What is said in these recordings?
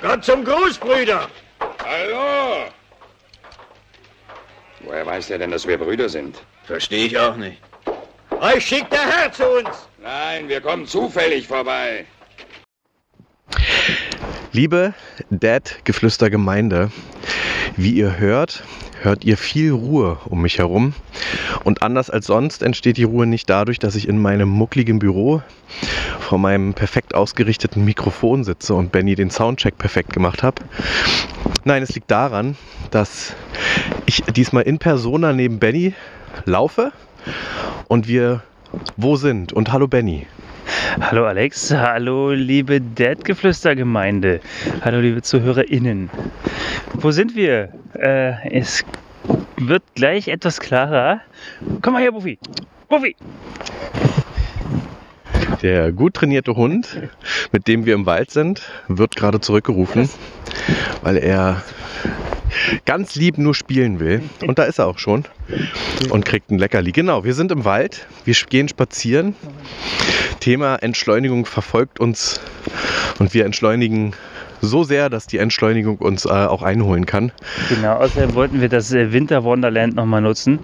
Gott zum Gruß, Brüder. Hallo! Woher weiß der denn, dass wir Brüder sind? Verstehe ich auch nicht. Euch schickt der Herr zu uns. Nein, wir kommen zufällig vorbei. Liebe Dad-Geflüster-Gemeinde, wie ihr hört, hört ihr viel Ruhe um mich herum. Und anders als sonst entsteht die Ruhe nicht dadurch, dass ich in meinem muckligen Büro vor meinem perfekt ausgerichteten Mikrofon sitze und Benny den Soundcheck perfekt gemacht habe. Nein, es liegt daran, dass ich diesmal in Persona neben Benny laufe und wir wo sind. Und hallo Benny. Hallo Alex, hallo liebe Dad-Geflüster-Gemeinde, hallo liebe ZuhörerInnen. Wo sind wir? Äh, es wird gleich etwas klarer. Komm mal her, Buffy. Buffy! Der gut trainierte Hund, mit dem wir im Wald sind, wird gerade zurückgerufen, weil er ganz lieb nur spielen will. Und da ist er auch schon und kriegt ein Leckerli. Genau, wir sind im Wald, wir gehen spazieren. Thema Entschleunigung verfolgt uns und wir entschleunigen so sehr, dass die Entschleunigung uns äh, auch einholen kann. Genau, außerdem wollten wir das äh, Winter Wonderland nochmal nutzen.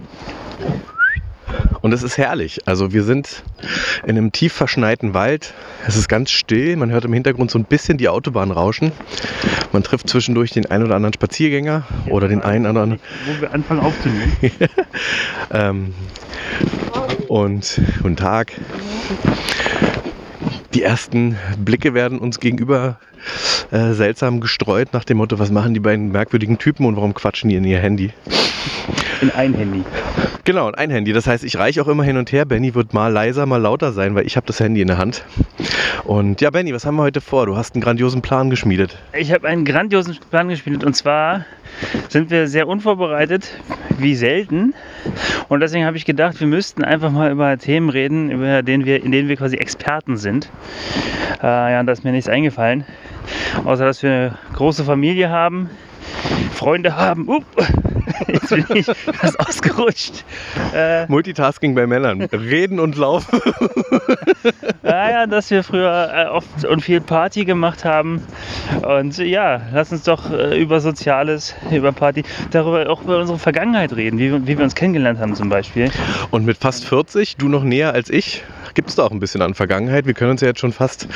Und es ist herrlich. Also wir sind in einem tief verschneiten Wald. Es ist ganz still. Man hört im Hintergrund so ein bisschen die Autobahn rauschen. Man trifft zwischendurch den einen oder anderen Spaziergänger oder den einen oder anderen. Wo wir anfangen aufzunehmen. ähm, und guten Tag. Die ersten Blicke werden uns gegenüber äh, seltsam gestreut nach dem Motto, was machen die beiden merkwürdigen Typen und warum quatschen die in ihr Handy? In ein Handy. Genau, und ein Handy. Das heißt, ich reiche auch immer hin und her. Benny wird mal leiser, mal lauter sein, weil ich habe das Handy in der Hand. Und ja, Benny, was haben wir heute vor? Du hast einen grandiosen Plan geschmiedet. Ich habe einen grandiosen Plan gespielt und zwar sind wir sehr unvorbereitet, wie selten. Und deswegen habe ich gedacht, wir müssten einfach mal über Themen reden, über den wir, in denen wir quasi Experten sind. Äh, ja, da ist mir nichts eingefallen. Außer dass wir eine große Familie haben, Freunde haben. Uh, jetzt bin ich fast ausgerutscht. Äh, Multitasking bei Männern. Reden und laufen. naja, dass wir früher äh, oft und viel Party gemacht haben. Und ja, lass uns doch äh, über Soziales, über Party, darüber auch über unsere Vergangenheit reden, wie, wir- wie wir uns kennengelernt haben zum Beispiel. Und mit fast 40, du noch näher als ich, gibt es da auch ein bisschen an Vergangenheit. Wir können uns ja jetzt schon fast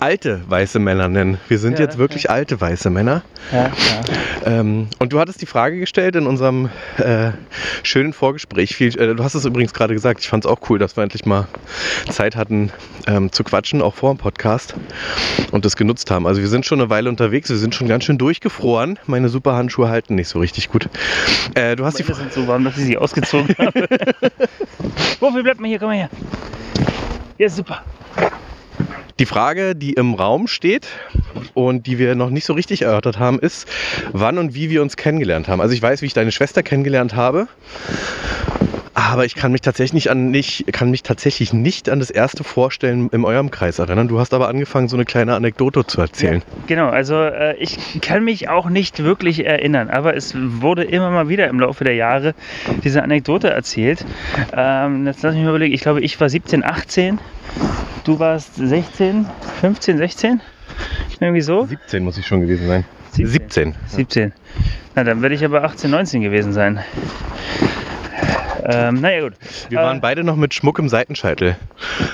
alte weiße Männer nennen. Wir sind Ja, jetzt wirklich alte weiße Männer. Ja, ja. Ähm, und du hattest die Frage gestellt in unserem äh, schönen Vorgespräch. Viel, äh, du hast es übrigens gerade gesagt. Ich fand es auch cool, dass wir endlich mal Zeit hatten ähm, zu quatschen, auch vor dem Podcast und das genutzt haben. Also wir sind schon eine Weile unterwegs. Wir sind schon ganz schön durchgefroren. Meine super Handschuhe halten nicht so richtig gut. Äh, du hast die Meine sind so warm, dass ich sie ausgezogen habe. Wofür bleibt man hier? Komm mal her. Ja, super. Die Frage, die im Raum steht und die wir noch nicht so richtig erörtert haben, ist, wann und wie wir uns kennengelernt haben. Also ich weiß, wie ich deine Schwester kennengelernt habe, aber ich kann mich tatsächlich nicht an, nicht, kann mich tatsächlich nicht an das erste Vorstellen in eurem Kreis erinnern. Du hast aber angefangen, so eine kleine Anekdote zu erzählen. Genau, also äh, ich kann mich auch nicht wirklich erinnern, aber es wurde immer mal wieder im Laufe der Jahre diese Anekdote erzählt. Ähm, jetzt lass mich mal überlegen, ich glaube, ich war 17, 18, du warst 16, 15, 16? Irgendwie so? 17 muss ich schon gewesen sein. 17. 17. Na, dann werde ich aber 18, 19 gewesen sein. Ähm, naja, gut. Wir Äh, waren beide noch mit Schmuck im Seitenscheitel.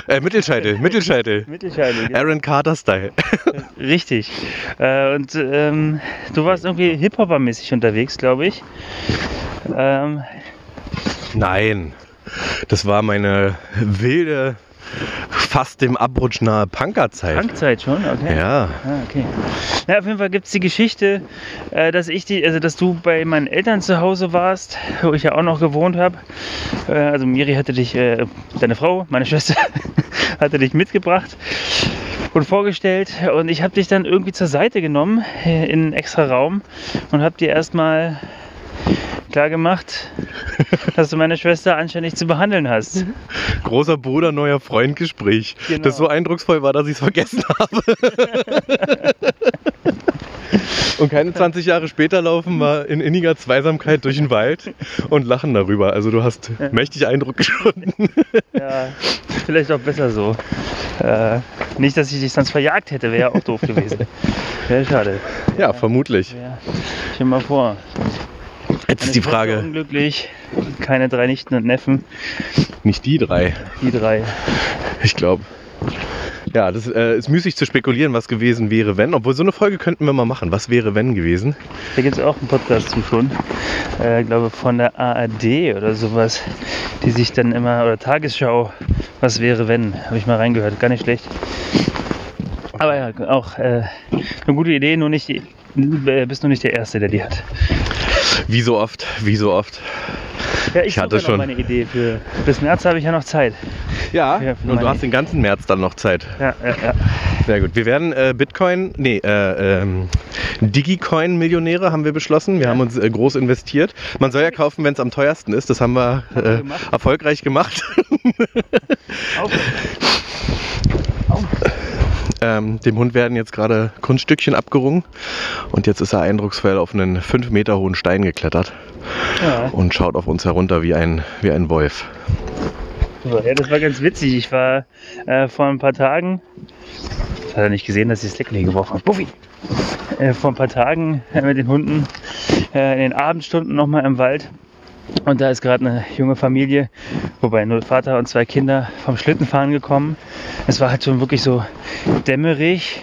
Äh, Mittelscheitel, Mittelscheitel. Mittelscheitel, genau. Aaron Carter-Style. Richtig. Äh, und ähm, du warst irgendwie Hip-Hopper-mäßig unterwegs, glaube ich. Ähm, Nein, das war meine wilde, fast dem Abrutsch nahe Punkerzeit. Punkzeit schon, okay. Ja, Ah, okay. Na, auf jeden Fall gibt es die Geschichte, äh, dass ich die, also dass du bei meinen Eltern zu Hause warst, wo ich ja auch noch gewohnt habe. Äh, also Miri hatte dich, äh, deine Frau, meine Schwester, hatte dich mitgebracht und vorgestellt und ich habe dich dann irgendwie zur Seite genommen äh, in einen extra Raum und habe dir erstmal klar gemacht, dass du meine Schwester anständig zu behandeln hast. großer Bruder, neuer Freund Gespräch. Genau. Das so eindrucksvoll war, dass ich es vergessen habe. Und keine 20 Jahre später laufen wir in inniger Zweisamkeit durch den Wald und lachen darüber. Also du hast mächtig Eindruck gefunden. Ja, vielleicht auch besser so. Äh, nicht, dass ich dich sonst verjagt hätte, wäre ja auch doof gewesen. Wäre schade. Ja, vermutlich. Ja, stell dir mal vor. Jetzt ist die Frage, Unglücklich, keine drei Nichten und Neffen, nicht die drei. die drei. Ich glaube. Ja, das äh, ist müßig zu spekulieren, was gewesen wäre, wenn. Obwohl so eine Folge könnten wir mal machen. Was wäre, wenn gewesen? Da gibt es auch einen Podcast zu schon. Äh, ich glaube von der ARD oder sowas, die sich dann immer, oder Tagesschau, was wäre, wenn, habe ich mal reingehört. Gar nicht schlecht. Aber ja, auch äh, eine gute Idee, nur nicht äh, bist nur nicht der Erste, der die hat. Wie so oft, wie so oft. Ja, ich, Ich hatte ja schon- meine Idee für. Bis März habe ich ja noch Zeit. Ja, Ja, für und du hast den ganzen März dann noch Zeit. Ja, ja, ja. Sehr gut. Wir werden äh, Bitcoin, nee, äh, ähm, Digicoin-Millionäre haben wir beschlossen. Wir haben uns äh, groß investiert. Man soll ja kaufen, wenn es am teuersten ist. Das haben wir, wir äh, gemacht. erfolgreich gemacht. Auf. Ähm, dem Hund werden jetzt gerade Kunststückchen abgerungen. Und jetzt ist er eindrucksvoll auf einen 5 Meter hohen Stein geklettert Ja, und schaut auf uns herunter wie ein, wie ein Wolf. ja, das war ganz witzig. Ich war äh, vor ein paar Tagen. Hat er nicht gesehen, dass ich das Leckerli geworfen habe? Buffy! Äh, vor ein paar Tagen äh, mit den Hunden äh, in den Abendstunden nochmal im Wald. Und da ist gerade eine junge Familie, wobei nur Vater und zwei Kinder vom Schlittenfahren gekommen. Es war halt schon wirklich so dämmerig,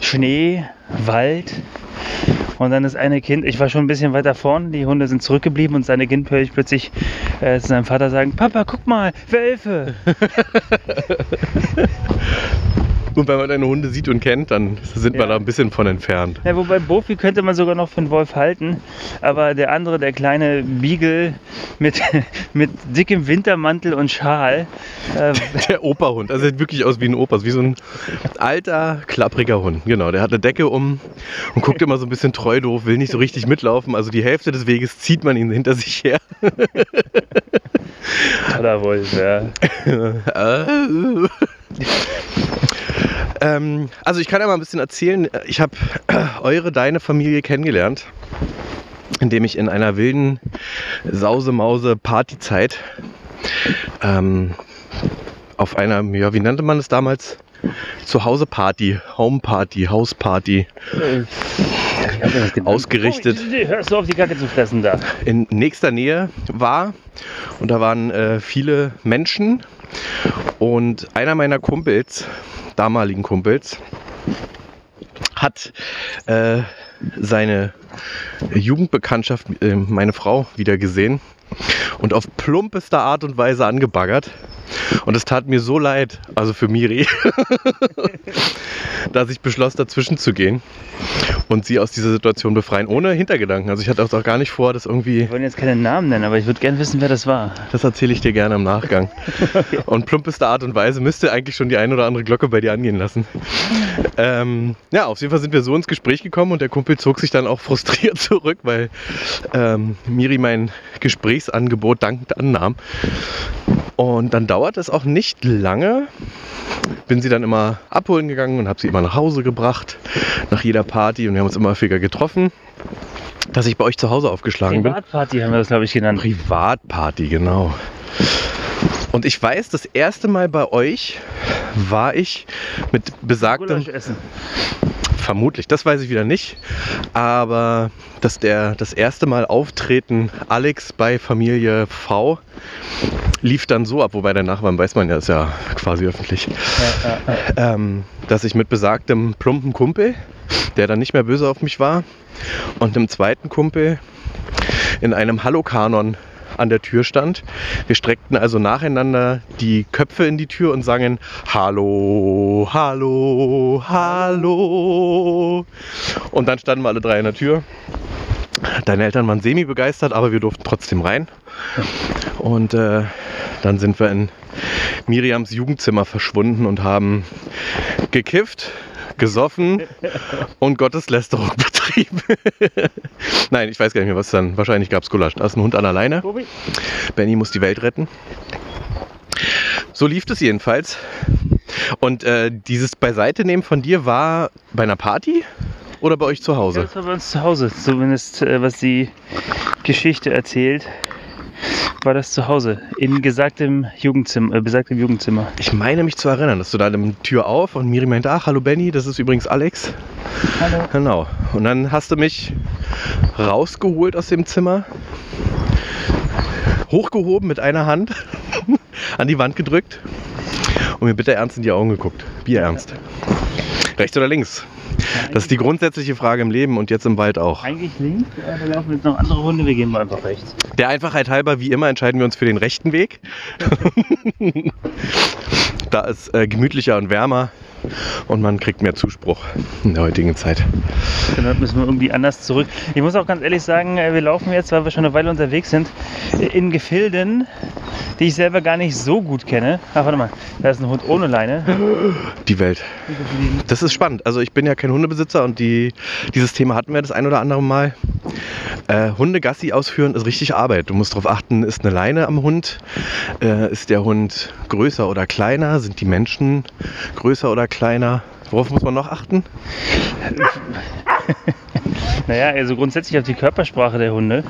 Schnee, Wald. Und dann das eine Kind, ich war schon ein bisschen weiter vorn, die Hunde sind zurückgeblieben und seine Kind höre ich plötzlich äh, zu seinem Vater sagen, Papa, guck mal, Wölfe. Und wenn man deine Hunde sieht und kennt, dann sind wir Ja. da ein bisschen von entfernt. Ja, wobei Bofi könnte man sogar noch für einen Wolf halten, aber der andere, der kleine Beagle mit, mit dickem Wintermantel und Schal, äh, Der Operhund. Also sieht wirklich aus wie ein Opa. Wie so ein alter, klappriger Hund. Genau, der hat eine Decke um und guckt immer so ein bisschen treu doof, will nicht so richtig mitlaufen. Also die Hälfte des Weges zieht man ihn hinter sich her. Wolf, ja. Äh. ähm, also ich kann ja mal ein bisschen erzählen. Ich habe eure, deine Familie kennengelernt, indem ich in einer wilden Sause-Mause-Partyzeit ähm, auf einer, ja, wie nannte man es damals? Zuhause-Party, Home-Party, Hausparty Äh. Ausgerichtet. Oh, hörst du auf, die Kacke zu fressen da. in nächster Nähe war. Und da waren äh, viele Menschen. Und einer meiner Kumpels, damaligen Kumpels, hat äh, seine Jugendbekanntschaft, äh, meine Frau, wieder gesehen und auf plumpester Art und Weise angebaggert. Und es tat mir so leid, also für Miri, dass ich beschloss, dazwischen zu gehen und sie aus dieser Situation befreien, ohne Hintergedanken. Also ich hatte auch gar nicht vor, das irgendwie Wir wollen jetzt keinen Namen nennen, aber ich würde gerne wissen, wer das war. das erzähle ich dir gerne im Nachgang. Und plumpeste Art und Weise müsste eigentlich schon die ein oder andere Glocke bei dir angehen lassen. Ähm, ja, auf jeden Fall sind wir so ins Gespräch gekommen und der Kumpel zog sich dann auch frustriert zurück, weil ähm, Miri mein Gesprächsangebot dankend annahm. Und dann dauert es auch nicht lange. Bin sie dann immer abholen gegangen und habe sie immer nach Hause gebracht, nach jeder Party und wir haben uns immer häufiger getroffen, dass ich bei euch zu Hause aufgeschlagen bin. Privatparty haben wir das, glaube ich, genannt. Privatparty, genau. Und ich weiß, das erste Mal bei euch war ich mit besagtem, essen. vermutlich, das weiß ich wieder nicht, aber dass der das erste Mal Auftreten Alex bei Familie V lief dann so ab, wobei der Nachbarn weiß man ja, ist ja quasi öffentlich, Ja, ja, ja. ähm, dass ich mit besagtem plumpen Kumpel, der dann nicht mehr böse auf mich war, und einem zweiten Kumpel in einem Hallo-Kanon an der Tür stand. Wir streckten also nacheinander die Köpfe in die Tür und sangen Hallo, Hallo, Hallo. Und dann standen wir alle drei in der Tür. Deine Eltern waren semi begeistert, aber wir durften trotzdem rein. Und äh, dann sind wir in Miriams Jugendzimmer verschwunden und haben gekifft, gesoffen und Gotteslästerung betrieben. Nein, ich weiß gar nicht mehr, was dann. Wahrscheinlich gab es Gulasch. Da ist ein Hund an der Leine. Tobi? Benny muss die Welt retten. So lief es jedenfalls. Und äh, dieses Beiseitenehmen von dir war bei einer Party? oder bei euch zu Ja, Hause? das war bei uns zu Hause, zumindest äh, was die Geschichte erzählt, war das zu Hause, in gesagtem Jugendzimmer, äh, besagtem Jugendzimmer. Ich meine mich zu erinnern, dass du da die Tür auf und Miri meinte, ach, hallo Benny, das ist übrigens Alex. Hallo. Genau. Und dann hast du mich rausgeholt aus dem Zimmer, hochgehoben mit einer Hand, an die Wand gedrückt und mir bitte ernst in die Augen geguckt. Bier ernst. Rechts oder links? Das ist die grundsätzliche Frage im Leben und jetzt im Wald auch. Eigentlich links, äh, da laufen jetzt noch andere Hunde, wir gehen mal einfach rechts. Der Einfachheit halber, wie immer, entscheiden wir uns für den rechten Weg. da ist äh, gemütlicher und wärmer und man kriegt mehr Zuspruch in der heutigen Zeit. Dann müssen wir irgendwie anders zurück. Ich muss auch ganz ehrlich sagen, äh, wir laufen jetzt, weil wir schon eine Weile unterwegs sind, in Gefilden, die ich selber gar nicht so gut kenne. Ach, warte mal, da ist ein Hund ohne Leine. Die Welt. Das ist spannend. Also ich bin ja kein Hundebesitzer und die, dieses Thema hatten wir das ein oder andere Mal. Äh, Hundegassi ausführen ist richtig Arbeit. Du musst darauf achten, ist eine Leine am Hund? Äh, ist der Hund größer oder kleiner? Sind die Menschen größer oder kleiner? Worauf muss man noch achten? Naja, also grundsätzlich auf die Körpersprache der Hunde.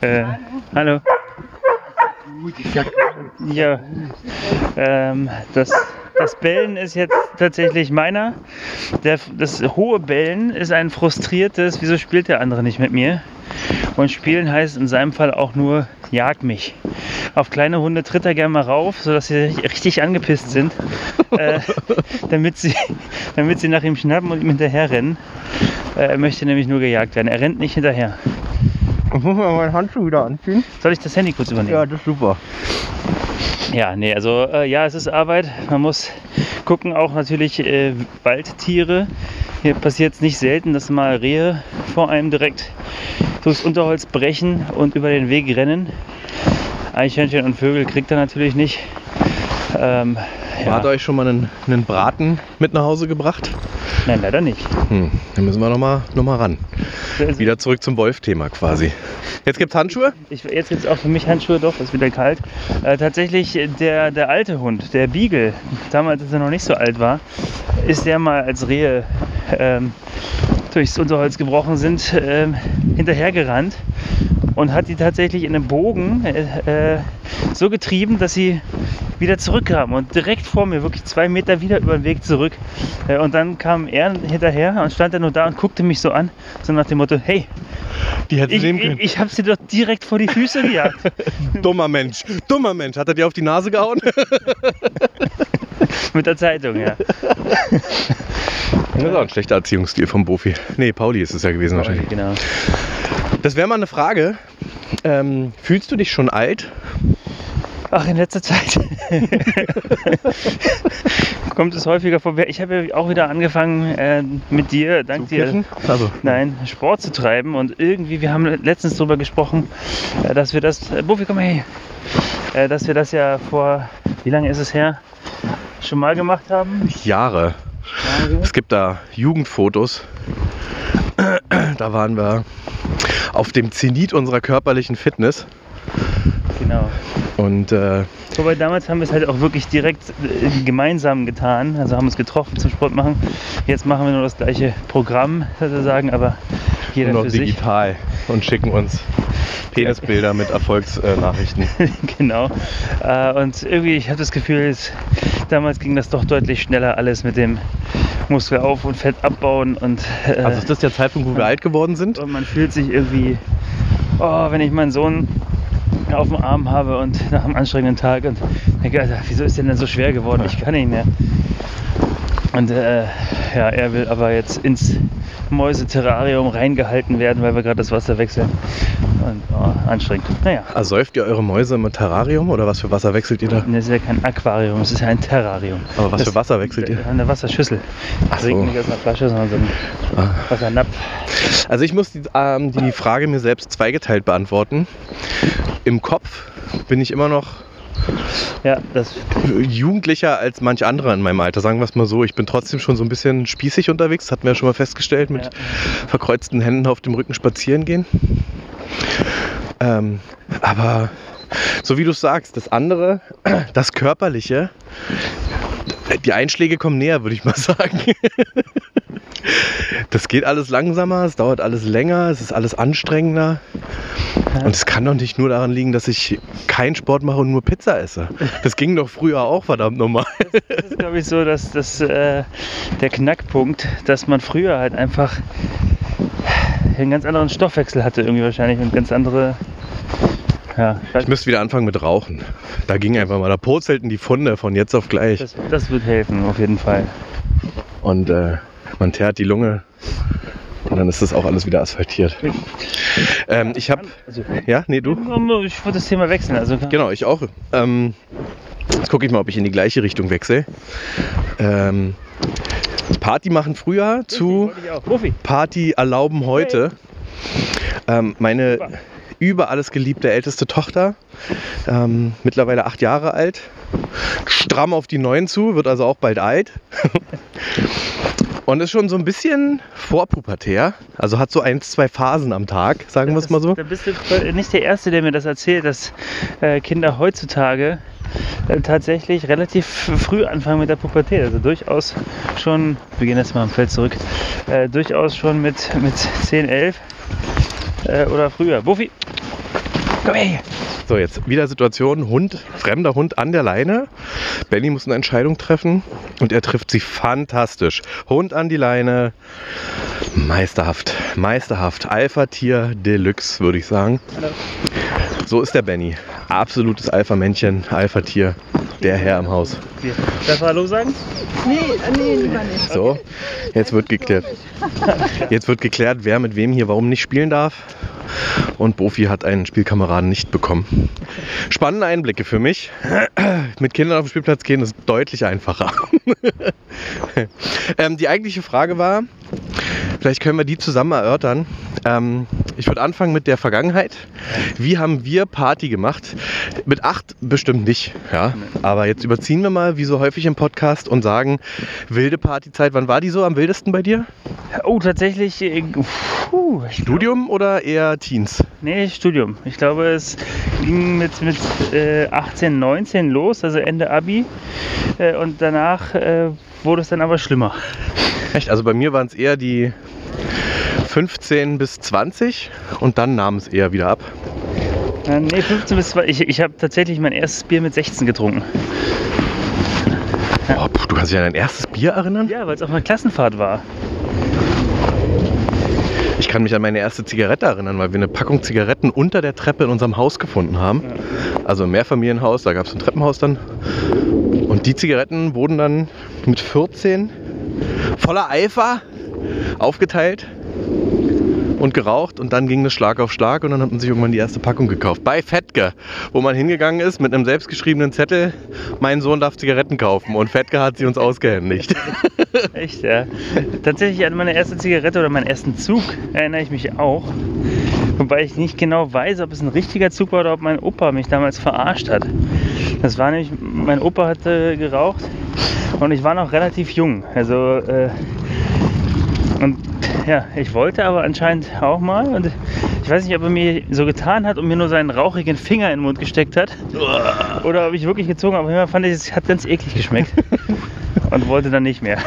Äh, hallo. Ja, ähm, das, das Bellen ist jetzt tatsächlich meiner. Der, das hohe Bellen ist ein frustriertes, wieso spielt der andere nicht mit mir? Und spielen heißt in seinem Fall auch nur, jag mich. Auf kleine Hunde tritt er gerne mal rauf, sodass sie richtig angepisst sind, äh, damit, sie, damit sie nach ihm schnappen und ihm hinterher rennen. Äh, er möchte nämlich nur gejagt werden. Er rennt nicht hinterher. Ich muss mal meinen Handschuh wieder anziehen. Soll ich das Handy kurz übernehmen? das ist super. Ja, nee, also äh, ja, es ist Arbeit. Man muss gucken, auch natürlich äh, Waldtiere. Hier passiert es nicht selten, dass mal Rehe vor einem direkt durchs Unterholz brechen und über den Weg rennen. Eichhörnchen und Vögel kriegt er natürlich nicht. Ähm, ja. Hat euch schon mal einen, einen Braten mit nach Hause gebracht? Nein, leider nicht. Hm, dann müssen wir nochmal noch mal ran. Wieder zurück zum Wolf-Thema quasi. Jetzt gibt's Handschuhe? Ich, jetzt gibt es auch für mich Handschuhe, doch, ist wieder kalt. Äh, tatsächlich, der, der alte Hund, der Beagle, damals, als er noch nicht so alt war, ist der mal als Rehe ähm, durchs Unterholz gebrochen sind, ähm, hinterhergerannt und hat die tatsächlich in einem Bogen äh, äh, so getrieben, dass sie wieder zurückkamen und direkt vor mir, wirklich zwei Meter wieder über den Weg zurück. Äh, und dann kam er hinterher und stand dann nur da und guckte mich so an, so nach dem Motto, hey, Die hätte ich, ich, ich habe sie doch direkt vor die Füße gejagt. Dummer Mensch, dummer Mensch. Hat er dir auf die Nase gehauen? Mit der Zeitung, ja. Das ist auch ein schlechter Erziehungsstil vom Bofi. Nee, Pauli ist es ja gewesen wahrscheinlich. Genau. Das wäre mal eine Frage. Ähm, fühlst du dich schon alt? Ach, in letzter Zeit kommt es häufiger vor. Ich habe ja auch wieder angefangen äh, mit dir, dank dir? Also, nein, Sport zu treiben. Und irgendwie, wir haben letztens darüber gesprochen, äh, dass wir das, äh, Buffy, komm mal her, äh, dass wir das ja vor, wie lange ist es her, schon mal gemacht haben. Jahre. Es gibt da Jugendfotos. Da waren wir auf dem Zenit unserer körperlichen Fitness. Genau. Und äh, Wobei damals haben wir es halt auch wirklich direkt äh, gemeinsam getan. Also haben uns getroffen zum Sport machen. Jetzt machen wir nur das gleiche Programm sozusagen, aber jeder nur noch für sich. digital und schicken uns Penisbilder mit Erfolgsnachrichten. genau. Äh, und irgendwie, ich habe das Gefühl, damals ging das doch deutlich schneller alles mit dem Muskel auf und Fett abbauen und, äh, Also ist das der Zeitpunkt, wo wir alt geworden sind? und man fühlt sich irgendwie, oh, wenn ich meinen Sohn auf dem Arm habe und nach einem anstrengenden Tag und denke, Alter, wieso ist der denn so schwer geworden? Ich kann nicht mehr. Und äh, ja, er will aber jetzt ins Mäuseterrarium reingehalten werden, weil wir gerade das Wasser wechseln. Und oh, anstrengend. Naja, Ersäuft ihr eure Mäuse im Terrarium oder was für Wasser wechselt ihr da? das ist ja kein Aquarium, es ist ja ein Terrarium. Aber was Das- für Wasser wechselt ihr? Eine Wasserschüssel. Ach so. Trinken nicht aus einer Flasche, sondern so ein Ah. Wassernapf. Also ich muss die, ähm, die Frage mir selbst zweigeteilt beantworten. Im Kopf bin ich immer noch Ja, das jugendlicher als manch anderer in meinem Alter. Sagen wir es mal so. Ich bin trotzdem schon so ein bisschen spießig unterwegs. Das hatten wir ja schon mal festgestellt mit Ja. verkreuzten Händen auf dem Rücken spazieren gehen. Ähm, aber so wie du es sagst, das andere, das Körperliche, die Einschläge kommen näher, würde ich mal sagen. Das geht alles langsamer, es dauert alles länger, es ist alles anstrengender. Und es kann doch nicht nur daran liegen, dass ich keinen Sport mache und nur Pizza esse. Das ging doch früher auch verdammt normal. Das ist, glaube ich, so, dass das äh, der Knackpunkt, dass man früher halt einfach einen ganz anderen Stoffwechsel hatte, irgendwie wahrscheinlich und ganz andere. Ja, Ich müsste wieder anfangen mit Rauchen. Da ging einfach mal, da purzelten die Funde von jetzt auf gleich. das, das wird helfen, auf jeden Fall. Und äh, man teert die Lunge und dann ist das auch alles wieder asphaltiert. Ähm, ich habe, Also, ja, nee, du? ich wollte das Thema wechseln. Also, Genau, ich auch. Ähm, jetzt gucke ich mal, ob ich in die gleiche Richtung wechsle. Ähm, Party machen früher zu. Party erlauben heute. Ähm, meine. Über alles geliebte älteste Tochter, ähm, mittlerweile acht Jahre alt, stramm auf die neun zu, wird also auch bald alt. Und ist schon so ein bisschen vorpubertär. Also hat so ein, zwei Phasen am Tag, sagen wir es mal so. Da bist du nicht der Erste, der mir das erzählt, dass äh, Kinder heutzutage äh, tatsächlich relativ früh anfangen mit der Pubertät. Also durchaus schon, wir gehen jetzt mal am Feld zurück, äh, durchaus schon mit, mit 10, 11 äh, oder früher. Buffy, komm her! So, jetzt wieder Situation, Hund, fremder Hund an der Leine. Benny muss eine Entscheidung treffen und er trifft sie fantastisch. Hund an die Leine, meisterhaft, meisterhaft. Alpha-Tier Deluxe, würde ich sagen. Hallo. So ist der Benny. Absolutes Alpha-Männchen, Alpha-Tier, der Herr im Haus. Darf er Hallo sagen? Nee, äh, nee, lieber nicht. So, jetzt wird geklärt. Jetzt wird geklärt, wer mit wem hier warum nicht spielen darf. Und Bofi hat einen Spielkameraden nicht bekommen. Spannende Einblicke für mich. Mit Kindern auf den Spielplatz gehen ist deutlich einfacher. ähm, die eigentliche Frage war, vielleicht können wir die zusammen erörtern. Ähm, ich würde anfangen mit der Vergangenheit. Wie haben wir Party gemacht? Mit acht bestimmt nicht, ja. Aber jetzt überziehen wir mal, wie so häufig im Podcast, und sagen, wilde Partyzeit. Wann war die so am wildesten bei dir? Oh, tatsächlich. Äh, puh, Studium oder eher Teens? Nee, Studium. Ich glaube, es ging mit, mit äh, 18, 19 los, also Ende Abi. Äh, und danach äh, wurde es dann aber schlimmer. Echt? Also bei mir waren es eher die 15 bis 20 und dann nahm es eher wieder ab. Äh, nee, 15 bis 20. Ich, ich habe tatsächlich mein erstes Bier mit 16 getrunken. Oh, puh, du kannst dich an dein erstes Bier erinnern? Ja, weil es auf einer Klassenfahrt war. Ich kann mich an meine erste Zigarette erinnern, weil wir eine Packung Zigaretten unter der Treppe in unserem Haus gefunden haben. Also ein Mehrfamilienhaus, da gab es ein Treppenhaus dann. Und die Zigaretten wurden dann mit 14 voller Eifer aufgeteilt und geraucht und dann ging es Schlag auf Schlag und dann hat man sich irgendwann die erste Packung gekauft. Bei Fettke, wo man hingegangen ist mit einem selbstgeschriebenen Zettel, mein Sohn darf Zigaretten kaufen und Fettke hat sie uns ausgehändigt. Echt, ja. Tatsächlich an meine erste Zigarette oder meinen ersten Zug erinnere ich mich auch. Wobei ich nicht genau weiß, ob es ein richtiger Zug war oder ob mein Opa mich damals verarscht hat. Das war nämlich, mein Opa hatte geraucht und ich war noch relativ jung. Also, äh, und ja, ich wollte aber anscheinend auch mal. Und ich weiß nicht, ob er mir so getan hat und mir nur seinen rauchigen Finger in den Mund gesteckt hat. Oder ob ich wirklich gezogen habe. Auf jeden Fall fand ich, es hat ganz eklig geschmeckt. Und wollte dann nicht mehr.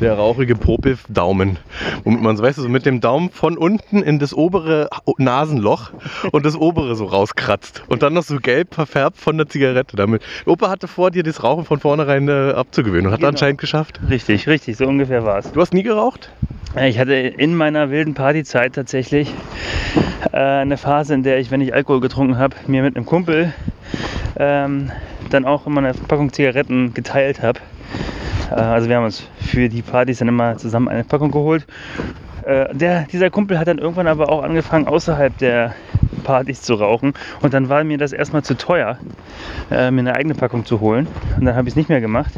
Der rauchige Popel-Daumen. Womit man so, weißt du, so mit dem Daumen von unten in das obere Nasenloch und das obere so rauskratzt. Und dann noch so gelb verfärbt von der Zigarette. Damit. Opa hatte vor, dir das Rauchen von vornherein äh, abzugewöhnen und hat Genau. anscheinend geschafft. Richtig, richtig, so ungefähr war es. Du hast nie geraucht? Ja, Ich hatte in meiner wilden Partyzeit tatsächlich äh, eine Phase, in der ich, wenn ich Alkohol getrunken habe, mir mit einem Kumpel ähm, dann auch immer eine Packung Zigaretten geteilt habe. Äh, also wir haben uns für die Partys dann immer zusammen eine Packung geholt. Äh, der, dieser Kumpel hat dann irgendwann aber auch angefangen, außerhalb der Partys zu rauchen. Und dann war mir das erstmal zu teuer, äh, mir eine eigene Packung zu holen. Und dann habe ich es nicht mehr gemacht.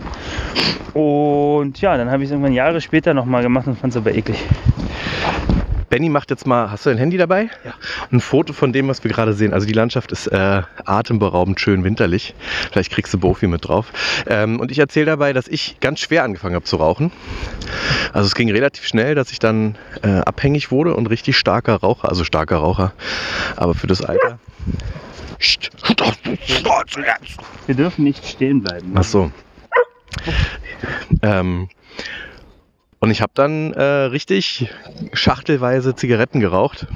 Und ja, dann habe ich es irgendwann Jahre später nochmal gemacht und fand es aber eklig. Benny macht jetzt mal, hast du ein Handy dabei? Ja. Ein Foto von dem, was wir gerade sehen. Also die Landschaft ist äh, atemberaubend schön winterlich. Vielleicht kriegst du Bofi mit drauf. Ähm, und ich erzähle dabei, dass ich ganz schwer angefangen habe zu rauchen. Also es ging relativ schnell, dass ich dann äh, abhängig wurde und richtig starker Raucher, also starker Raucher. Aber für das Alter. Wir dürfen nicht stehen bleiben. Ach so. Ähm, Und ich habe dann äh, richtig schachtelweise Zigaretten geraucht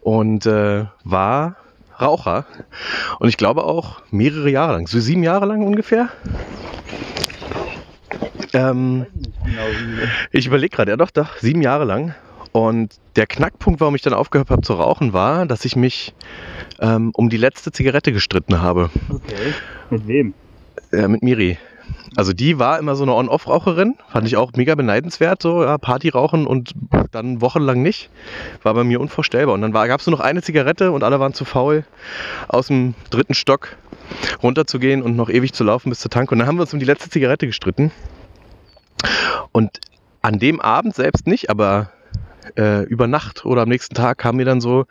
und äh, war Raucher. Und ich glaube auch mehrere Jahre lang, so sieben Jahre lang ungefähr. Ähm, ich überlege gerade, ja doch, doch, sieben Jahre lang. Und der Knackpunkt, warum ich dann aufgehört habe zu rauchen, war, dass ich mich ähm, um die letzte Zigarette gestritten habe. Okay. Mit wem? Äh, mit Miri. Also die war immer so eine On-Off-Raucherin, fand ich auch mega beneidenswert, so ja, Party rauchen und dann wochenlang nicht. War bei mir unvorstellbar. Und dann gab es nur noch eine Zigarette und alle waren zu faul, aus dem dritten Stock runterzugehen und noch ewig zu laufen bis zur Tank. Und dann haben wir uns um die letzte Zigarette gestritten. Und an dem Abend selbst nicht, aber äh, über Nacht oder am nächsten Tag kam mir dann so,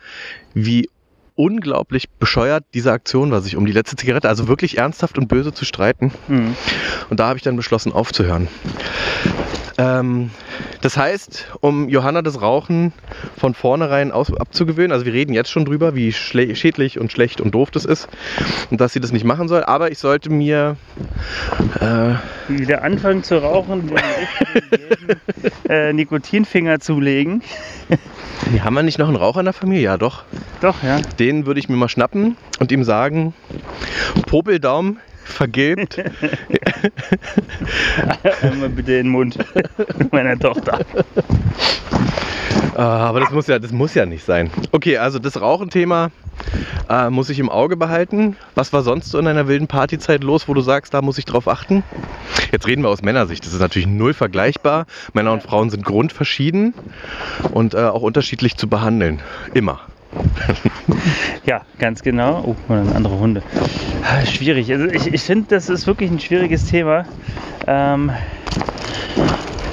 wie unglaublich bescheuert diese Aktion war, sich um die letzte Zigarette, also wirklich ernsthaft und böse zu streiten. Mhm. Und da habe ich dann beschlossen aufzuhören. Ähm, das heißt, um Johanna das Rauchen von vornherein aus, abzugewöhnen, also wir reden jetzt schon drüber, wie schädlich und schlecht und doof das ist und dass sie das nicht machen soll, aber ich sollte mir äh, Wieder anfangen zu rauchen, den richtigen, äh, Nikotinfinger zulegen. Nee, haben wir nicht noch einen Raucher in der Familie? Ja, doch. Doch, ja. Den würde ich mir mal schnappen und ihm sagen, Popeldaum vergilbt. Einmal bitte in den Mund meiner Tochter. Ah, aber das muss, ja, das muss ja nicht sein. Okay, also das Rauchenthema äh, muss ich im Auge behalten. Was war sonst so in einer wilden Partyzeit los, wo du sagst, da muss ich drauf achten? Jetzt reden wir aus Männersicht. Das ist natürlich null vergleichbar. Männer und Frauen sind grundverschieden und äh, auch unterschiedlich zu behandeln. Immer. Ja, ganz genau. Oh, und andere Hunde. Ah, Schwierig. Also ich, ich finde, das ist wirklich ein schwieriges Thema. Ähm,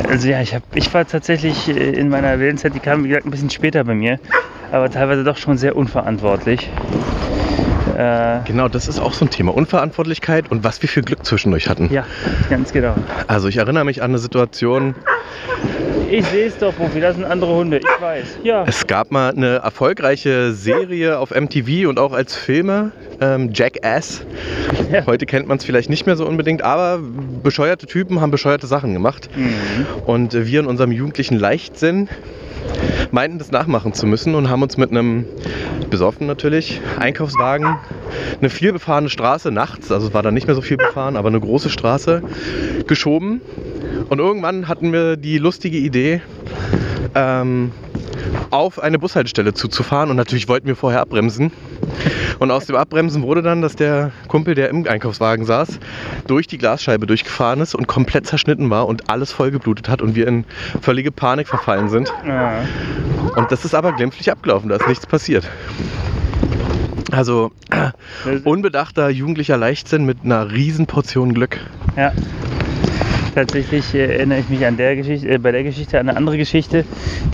also ja, ich, hab, ich war tatsächlich äh, in meiner wilden Zeit, die kam wie gesagt ein bisschen später bei mir, aber teilweise doch schon sehr unverantwortlich. Äh, Genau, das ist auch so ein Thema. Unverantwortlichkeit und was wir für Glück zwischendurch hatten. ja, ganz genau. Also ich erinnere mich an eine Situation, Ich sehe es doch, Profi, das sind andere Hunde, ich weiß. Ja. Es gab mal eine erfolgreiche Serie auf MTV und auch als Filme, ähm, Jackass. Ja. Heute kennt man es vielleicht nicht mehr so unbedingt, aber bescheuerte Typen haben bescheuerte Sachen gemacht. Mhm. Und wir in unserem jugendlichen Leichtsinn meinten, das nachmachen zu müssen und haben uns mit einem, besoffen natürlich, Einkaufswagen eine viel befahrene Straße nachts, also es war dann nicht mehr so viel befahren, aber eine große Straße, geschoben. Und irgendwann hatten wir die lustige Idee, ähm, auf eine Bushaltestelle zuzufahren und natürlich wollten wir vorher abbremsen. Und aus dem Abbremsen wurde dann, dass der Kumpel, der im Einkaufswagen saß, durch die Glasscheibe durchgefahren ist und komplett zerschnitten war und alles vollgeblutet hat und wir in völlige Panik verfallen sind. Ja. Und das ist aber glimpflich abgelaufen, da ist nichts passiert. Also unbedachter jugendlicher Leichtsinn mit einer riesen Portion Glück. Ja. Tatsächlich äh, erinnere ich mich an der Geschichte, äh, bei der Geschichte an eine andere Geschichte,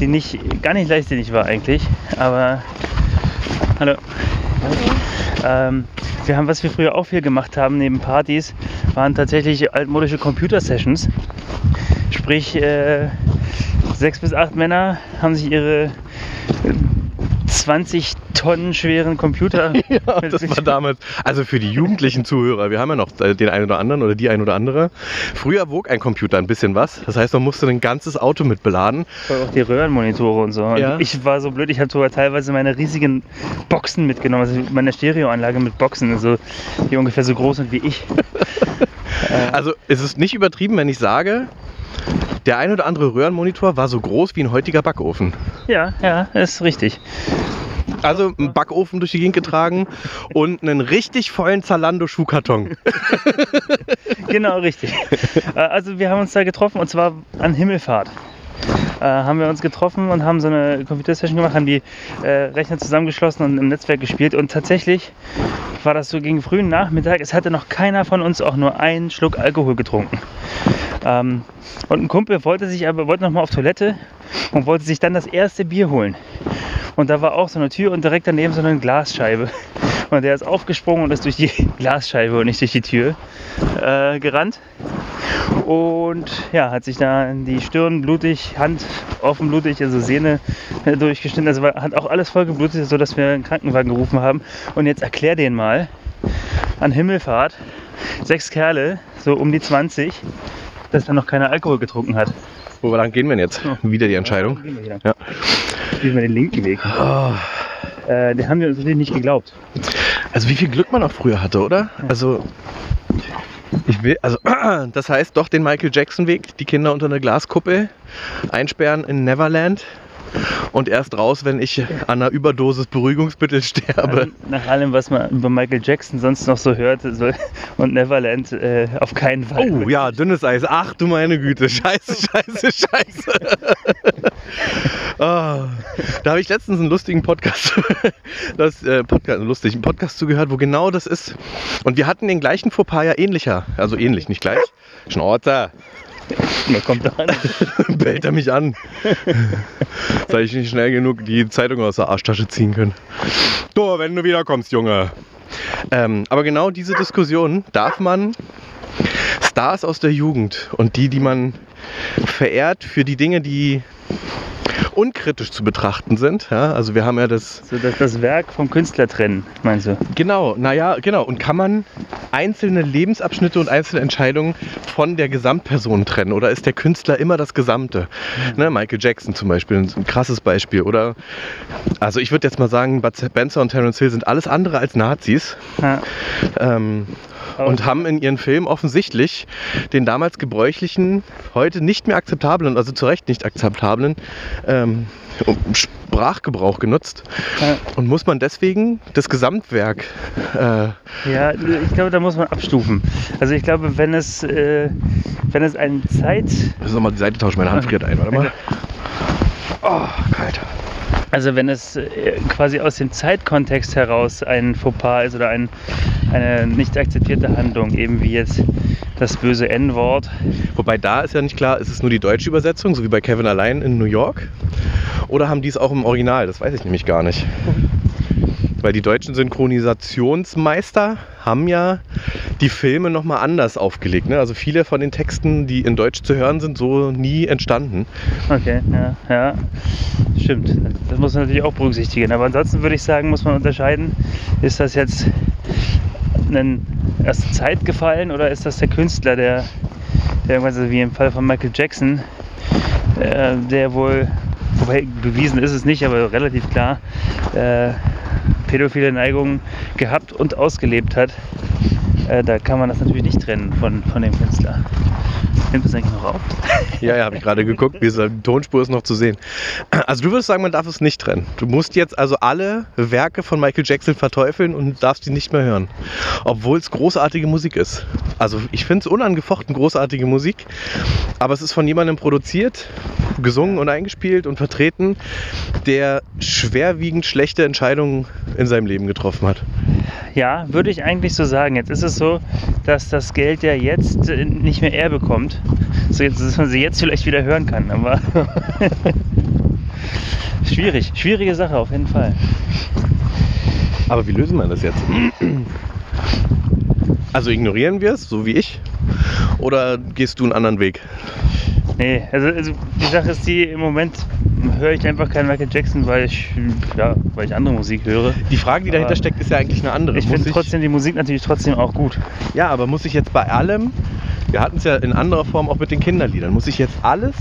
die nicht gar nicht leichtsinnig war eigentlich. Aber hallo. Ähm, wir haben, was wir früher auch viel gemacht haben neben Partys, waren tatsächlich altmodische Computer-Sessions. Sprich, äh, sechs bis acht Männer haben sich ihre 20 Tonnen schweren Computer Ja, das war damals, also für die jugendlichen Zuhörer, wir haben ja noch den einen oder anderen oder die ein oder andere. Früher wog ein Computer ein bisschen was. Das heißt, man musste ein ganzes Auto mit beladen. Auch die Röhrenmonitore und so. Und Ja. Ich war so blöd, ich habe sogar teilweise meine riesigen Boxen mitgenommen, also meine Stereoanlage mit Boxen, also die ungefähr so groß sind wie ich. Also es ist nicht übertrieben, wenn ich sage, der ein oder andere Röhrenmonitor war so groß wie ein heutiger Backofen. Ja, ja, ist richtig. Also ein Backofen durch die Gegend getragen und einen richtig vollen Zalando-Schuhkarton. Genau, richtig. Äh, also wir haben uns da getroffen und zwar an Himmelfahrt. Äh, haben wir uns getroffen und haben so eine Computer-Session gemacht, haben die äh, Rechner zusammengeschlossen und im Netzwerk gespielt und tatsächlich war das so gegen frühen Nachmittag. Es hatte noch keiner von uns auch nur einen Schluck Alkohol getrunken. Ähm, und ein Kumpel wollte sich aber wollte noch mal auf Toilette und wollte sich dann das erste Bier holen. Und da war auch so eine Tür und direkt daneben so eine Glasscheibe. Und der ist aufgesprungen und ist durch die Glasscheibe und nicht durch die Tür äh, gerannt. Und ja, hat sich da die Stirn blutig, Hand offen blutig, also Sehne äh, durchgeschnitten. Also hat auch alles voll geblutet, sodass wir einen Krankenwagen gerufen haben. Und jetzt erklär den mal an Himmelfahrt, sechs Kerle, so um die 20, dass er noch keiner Alkohol getrunken hat. Wo lang gehen wir denn jetzt? Wieder die Entscheidung. Gehen wir. Ja. Gehen wir den linken Weg. Oh. Äh, den haben wir uns natürlich nicht geglaubt. Also wie viel Glück man auch früher hatte, oder? Also ich will, also das heißt doch den Michael Jackson Weg, die Kinder unter eine Glaskuppel einsperren in Neverland und erst raus, wenn ich an einer Überdosis Beruhigungsmittel sterbe. Also, nach allem, was man über Michael Jackson sonst noch so hört soll, und Neverland äh, auf keinen Fall. Oh ja, dünnes Eis. Ach du meine Güte. Scheiße, scheiße, scheiße. Ah, da habe ich letztens einen lustigen Podcast, das, äh, Podcast, einen lustigen Podcast zugehört, wo genau das ist. Und wir hatten den gleichen Fauxpas ja ähnlicher. Also ähnlich, nicht gleich. Schnauzer. Man kommt da an. Bellt er mich an. Habe ich nicht schnell genug die Zeitung aus der Arschtasche ziehen können. Du, wenn du wiederkommst, Junge. Ähm, aber genau diese Diskussion darf man Stars aus der Jugend und die, die man verehrt für die Dinge, die unkritisch zu betrachten sind. Ja, also wir haben ja das So, das, das Werk vom Künstler trennen, meinst du? Genau, naja, genau. Und kann man einzelne Lebensabschnitte und einzelne Entscheidungen von der Gesamtperson trennen? Oder ist der Künstler immer das Gesamte? Ne, Michael Jackson zum Beispiel, ein krasses Beispiel. Oder, also ich würde jetzt mal sagen, Bud Spencer und Terence Hill sind alles andere als Nazis. Ja. Ähm, und haben in ihren Filmen offensichtlich den damals gebräuchlichen, heute nicht mehr akzeptablen, also zu Recht nicht akzeptablen ähm, Sprachgebrauch genutzt. Ja. Und muss man deswegen das Gesamtwerk äh, Ja, ich glaube, da muss man abstufen. Also ich glaube, wenn es, äh, wenn es eine Zeit, Lass uns mal die Seite tauschen, meine Hand friert ein, warte mal. Oh, kalt. Also wenn es äh, quasi aus dem Zeitkontext heraus ein Fauxpas ist oder ein, eine nicht akzeptierte Handlung, eben wie jetzt das böse N-Wort, Wobei da ist ja nicht klar, ist es nur die deutsche Übersetzung, so wie bei Kevin allein in New York? Oder haben die es auch im Original? Das weiß ich nämlich gar nicht. Weil die deutschen Synchronisationsmeister haben ja die Filme nochmal anders aufgelegt. Ne? Also viele von den Texten, die in Deutsch zu hören sind, so nie entstanden. Okay, ja, ja, stimmt. Das muss man natürlich auch berücksichtigen. Aber ansonsten würde ich sagen, muss man unterscheiden, ist das jetzt ein erste Zeit gefallen oder ist das der Künstler, der, der irgendwas, also wie im Fall von Michael Jackson, äh, der wohl, wobei bewiesen ist es nicht, aber relativ klar, äh, pädophile Neigungen gehabt und ausgelebt hat. Äh, da kann man das natürlich nicht trennen von, von dem Künstler. Nimmt das eigentlich noch auf? Ja, ja, habe ich gerade geguckt, die Tonspur ist noch zu sehen. Also du würdest sagen, man darf es nicht trennen. Du musst jetzt also alle Werke von Michael Jackson verteufeln und darfst sie nicht mehr hören. Obwohl es großartige Musik ist. Also ich finde es unangefochten großartige Musik, aber es ist von jemandem produziert, gesungen und eingespielt und vertreten, der schwerwiegend schlechte Entscheidungen in seinem Leben getroffen hat. Ja, würde ich eigentlich so sagen. Jetzt ist es so, dass das Geld ja jetzt nicht mehr er bekommt. So jetzt, dass man sie jetzt vielleicht wieder hören kann, aber schwierig, schwierige Sache auf jeden Fall. Aber wie lösen wir das jetzt? Also ignorieren wir es, so wie ich? Oder gehst du einen anderen Weg? Nee, also, also die Sache ist die, im Moment höre ich einfach keinen Michael Jackson, weil ich, ja, weil ich andere Musik höre. Die Frage, die dahinter Aber steckt, ist ja eigentlich eine andere. Ich finde trotzdem die Musik natürlich trotzdem auch gut. Ja, aber muss ich jetzt bei allem, wir hatten es ja in anderer Form auch mit den Kinderliedern, muss ich jetzt alles,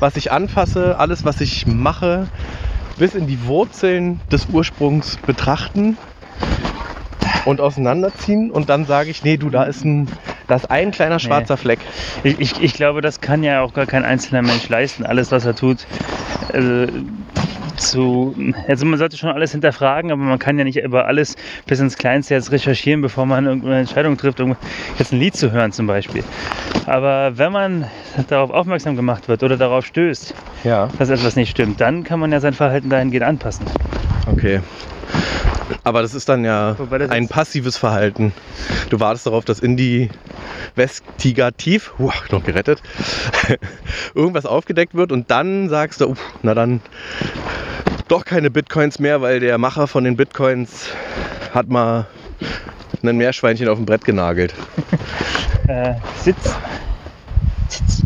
was ich anfasse, alles, was ich mache, bis in die Wurzeln des Ursprungs betrachten und auseinanderziehen und dann sage ich, nee, du, da ist ein, da ist ein kleiner schwarzer Fleck. Ich, ich, ich glaube, das kann ja auch gar kein einzelner Mensch leisten, alles, was er tut. Also, zu, also man sollte schon alles hinterfragen, aber man kann ja nicht über alles bis ins Kleinste jetzt recherchieren, bevor man irgendeine Entscheidung trifft, um jetzt ein Lied zu hören zum Beispiel. Aber wenn man darauf aufmerksam gemacht wird oder darauf stößt, Ja, dass etwas nicht stimmt, dann kann man ja sein Verhalten dahingehend anpassen. okay. Aber das ist dann ja ein passives Verhalten. Du wartest darauf, dass investigativ, huh, noch gerettet, irgendwas aufgedeckt wird und dann sagst du, uff, na dann doch keine Bitcoins mehr, weil der Macher von den Bitcoins hat mal ein Meerschweinchen auf dem Brett genagelt. Äh, Sitz. Sitz.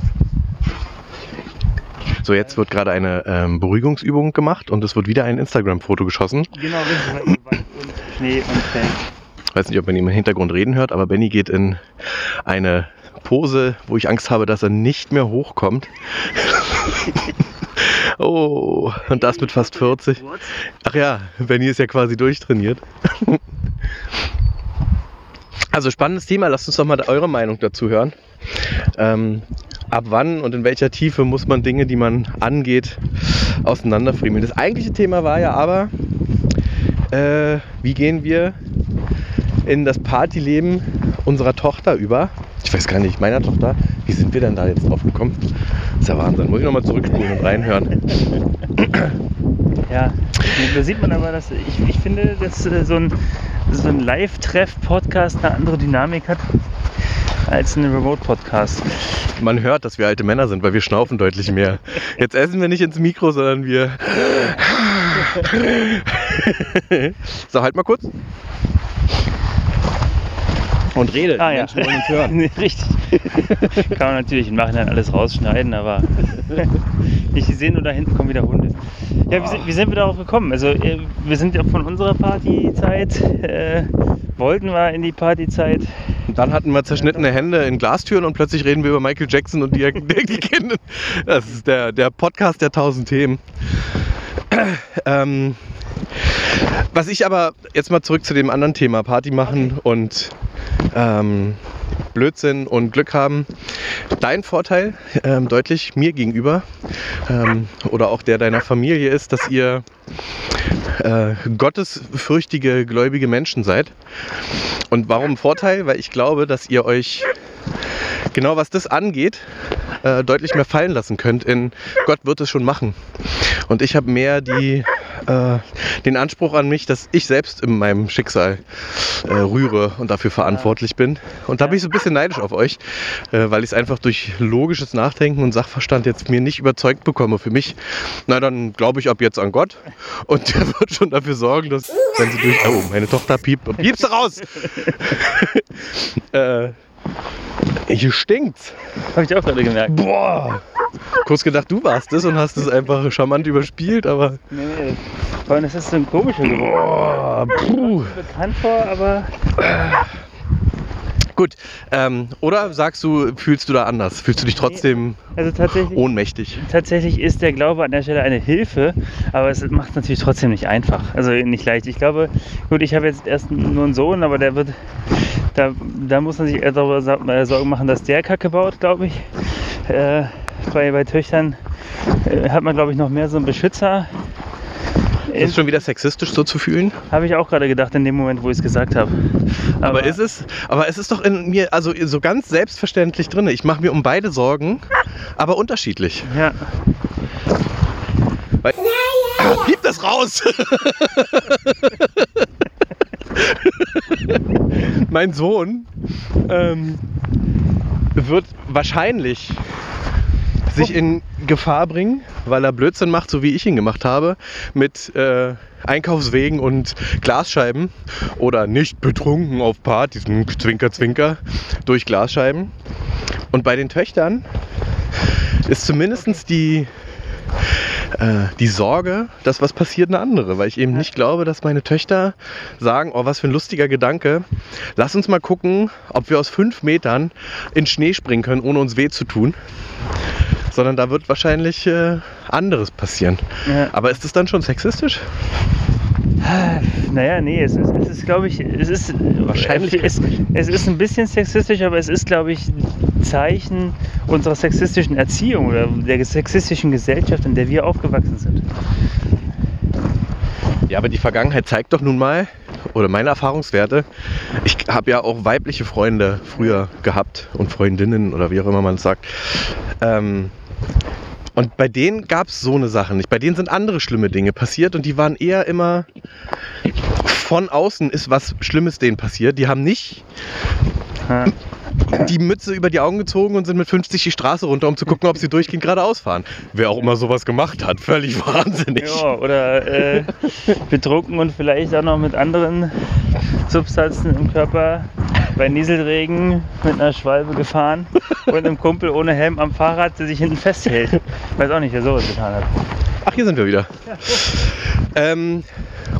So, jetzt wird gerade eine ähm, Beruhigungsübung gemacht und es wird wieder ein Instagram-Foto geschossen. Genau, richtig, Wald und Schnee und Feld. Ich weiß nicht, ob man ihn im Hintergrund reden hört, aber Benny geht in eine Pose, wo ich Angst habe, dass er nicht mehr hochkommt. oh, und das mit fast 40. Ach ja, Benny ist ja quasi durchtrainiert. Also spannendes Thema, lasst uns doch mal eure Meinung dazu hören. Ähm, ab wann und in welcher Tiefe muss man Dinge, die man angeht, auseinanderfriemeln. Das eigentliche Thema war ja aber, äh, wie gehen wir in das Partyleben unserer Tochter über? Ich weiß gar nicht, meiner Tochter. Wie sind wir denn da jetzt drauf gekommen? Das ist ja Wahnsinn. Muss ich nochmal zurückspulen und reinhören. Ja, da sieht man aber, dass ich, ich finde, dass äh, so ein, so ein Live-Treff-Podcast eine andere Dynamik hat als ein Remote-Podcast. Man hört, dass wir alte Männer sind, weil wir schnaufen deutlich mehr. Jetzt essen wir nicht ins Mikro, sondern wir. so, halt mal kurz. Und rede. Ah Die ja, Menschen wollen uns hören. Nee, richtig. Kann man natürlich im Nachhinein alles rausschneiden, aber ich sehe nur da hinten kommen wieder Hunde. Ja, wie sind, wie sind wir darauf gekommen? Also äh, wir sind ja von unserer Partyzeit, äh, wollten wir in die Partyzeit. Und dann hatten wir zerschnittene Hände in Glastüren und plötzlich reden wir über Michael Jackson und die, die Kinder. Das ist der, der Podcast der tausend Themen. Ähm, was ich aber jetzt mal zurück zu dem anderen Thema, Party machen und ähm, Blödsinn und Glück haben. Dein Vorteil ähm, deutlich mir gegenüber ähm, oder auch der deiner Familie ist, dass ihr äh, gottesfürchtige, gläubige Menschen seid. Und warum Vorteil? Weil ich glaube, dass ihr euch genau was das angeht, äh, deutlich mehr fallen lassen könnt in Gott wird es schon machen. Und ich habe mehr die, äh, den Anspruch an mich, dass ich selbst in meinem Schicksal äh, rühre und dafür verantwortlich bin. Und da bin ich so ein bisschen neidisch auf euch, äh, weil ich es einfach durch logisches Nachdenken und Sachverstand jetzt mir nicht überzeugt bekomme für mich. Na, dann glaube ich ab jetzt an Gott und der wird schon dafür sorgen, dass, wenn sie durch... Oh, meine Tochter piept. Piepst du raus! äh, hier stinkt's. Habe ich auch gerade gemerkt. Boah! Kurz gedacht, du warst es und hast es einfach charmant überspielt, aber. Nee, nee. Vor allem, das ist so ein komischer Geruch. Boah, puh. Bekannt vor, aber Gut. Ähm, oder sagst du, fühlst du da anders? Fühlst du dich trotzdem also tatsächlich. ohnmächtig? Tatsächlich ist der Glaube an der Stelle eine Hilfe, aber es macht es natürlich trotzdem nicht einfach. Also nicht leicht. Ich glaube, gut, ich habe jetzt erst nur einen Sohn, aber der wird, da, da muss man sich eher darüber äh, Sorgen machen, dass der Kacke baut, glaube ich. Äh, bei, bei Töchtern äh, hat man, glaube ich, noch mehr so einen Beschützer. Ist es schon wieder sexistisch so zu fühlen? Habe ich auch gerade gedacht in dem Moment, wo ich es gesagt habe. Aber ist es, aber es ist doch in mir, also so ganz selbstverständlich drin. Ich mache mir um beide Sorgen, aber unterschiedlich. Ja, Weil, ah, piep das raus! mein Sohn ähm, wird wahrscheinlich sich in Gefahr bringen, weil er Blödsinn macht, so wie ich ihn gemacht habe, mit äh, Einkaufswegen und Glasscheiben oder nicht betrunken auf Partys, hm, Zwinker, Zwinker, durch Glasscheiben. Und bei den Töchtern ist zumindest die, äh, die Sorge, dass was passiert, eine andere, weil ich eben nicht glaube, dass meine Töchter sagen, oh, was für ein lustiger Gedanke, lass uns mal gucken, ob wir aus fünf Metern in Schnee springen können, ohne uns weh zu tun. Sondern da wird wahrscheinlich äh, anderes passieren. ja. Aber ist das dann schon sexistisch? Naja, nee, es ist, es ist glaube ich, es ist Wahrscheinlich. Es, es ist ein bisschen sexistisch, aber es ist, glaube ich, Zeichen unserer sexistischen Erziehung oder der sexistischen Gesellschaft, in der wir aufgewachsen sind. Ja, aber die Vergangenheit zeigt doch nun mal, oder meine Erfahrungswerte, ich habe ja auch weibliche Freunde früher gehabt und Freundinnen oder wie auch immer man es sagt. Ähm, und bei denen gab es so eine Sache nicht. Bei denen sind andere schlimme Dinge passiert und die waren eher immer von außen ist was Schlimmes denen passiert. Die haben nicht. Die Mütze über die Augen gezogen und sind mit 50 die Straße runter, um zu gucken, ob sie durchgehend geradeaus fahren. Wer auch immer sowas gemacht hat, völlig wahnsinnig. Ja, oder äh, betrunken und vielleicht auch noch mit anderen Substanzen im Körper bei Nieselregen mit einer Schwalbe gefahren und einem Kumpel ohne Helm am Fahrrad, der sich hinten festhält. Weiß auch nicht, wer sowas getan hat. Ach, hier sind wir wieder. Ähm,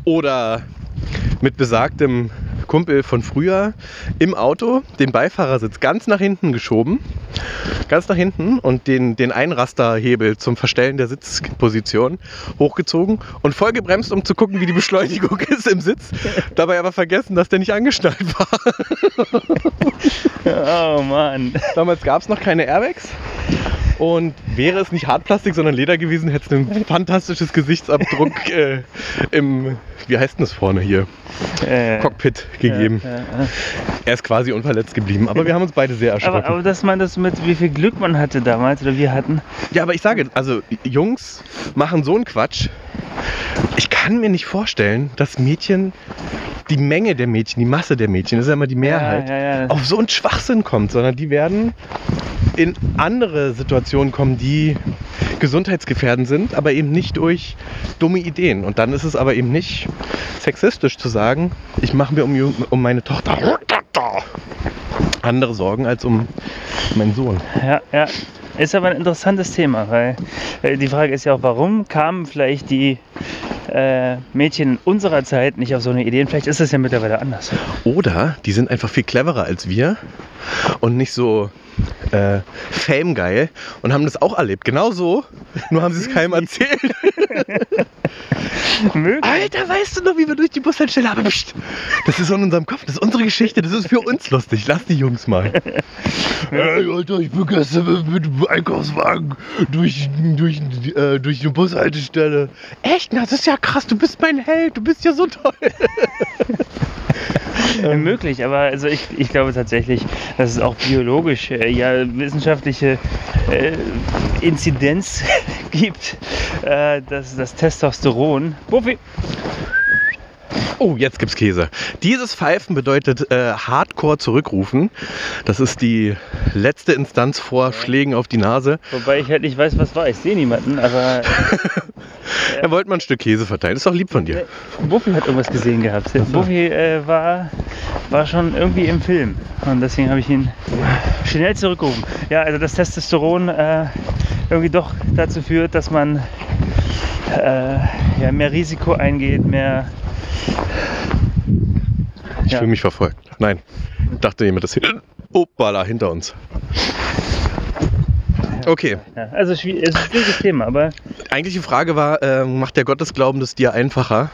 oder mit besagtem Kumpel von früher im Auto den Beifahrersitz ganz nach hinten geschoben, ganz nach hinten und den, den Einrasterhebel zum Verstellen der Sitzposition hochgezogen und voll gebremst, um zu gucken, wie die Beschleunigung ist im Sitz. Dabei aber vergessen, dass der nicht angeschnallt war. Oh Mann. Damals gab es noch keine Airbags. Und wäre es nicht Hartplastik, sondern Leder gewesen, hätte es ein fantastisches Gesichtsabdruck äh, im, wie heißt denn das vorne hier, Äh, Cockpit gegeben. ja, ja. Er ist quasi unverletzt geblieben, aber wir haben uns beide sehr erschrocken. Aber, aber dass man das mit, wie viel Glück man hatte damals oder wir hatten. ja, aber ich sage, also Jungs machen so einen Quatsch. Ich kann mir nicht vorstellen, dass Mädchen, die Menge der Mädchen, die Masse der Mädchen, das ist ja immer die Mehrheit, Ja, ja, ja. auf so einen Schwachsinn kommt, sondern die werden in andere Situationen kommen, die gesundheitsgefährdend sind, aber eben nicht durch dumme Ideen. Und dann ist es aber eben nicht sexistisch zu sagen, ich mache mir um, um meine Tochter andere Sorgen als um meinen Sohn. Ja, ja. Ist aber ein interessantes Thema, weil äh, die Frage ist ja auch, warum kamen vielleicht die äh, Mädchen unserer Zeit nicht auf so eine Idee? Vielleicht ist es ja mittlerweile anders. Oder die sind einfach viel cleverer als wir und nicht so äh, famegeil und haben das auch erlebt. Genau so, nur haben sie es keinem erzählt. Alter, weißt du noch, wie wir durch die Bushaltestelle haben? Psst, das ist in unserem Kopf, das ist unsere Geschichte, das ist für uns lustig. Lass die Jungs mal. Hey, Alter, ich bin gestern mit, dem Einkaufswagen durch, durch, äh, durch eine Bushaltestelle. Echt? Na, das ist ja krass, du bist mein Held, du bist ja so toll. Äh, möglich, aber also ich, ich glaube tatsächlich, dass es auch biologisch äh, ja wissenschaftliche äh, Inzidenz gibt, äh, dass das Testosteron. Wuffi! Oh, jetzt gibt's Käse. Dieses Pfeifen bedeutet äh, Hardcore zurückrufen. Das ist die letzte Instanz vor Schlägen auf die Nase. Wobei ich halt nicht weiß, was war. Ich sehe niemanden, aber Er wollte mal ein Stück Käse verteilen. Ist doch lieb von dir. Buffy hat irgendwas gesehen gehabt. Buffy äh, war, war schon irgendwie im Film und deswegen habe ich ihn schnell zurückgerufen. Ja, also das Testosteron äh, irgendwie doch dazu führt, dass man äh, ja, mehr Risiko eingeht, mehr. Ich Ja. fühle mich verfolgt. Nein, dachte jemand ist hin- Hoppala, hinter uns. Okay, Ja, also es ist ein schwieriges Thema, aber eigentliche Frage war, äh, macht der Gottesglauben das dir einfacher?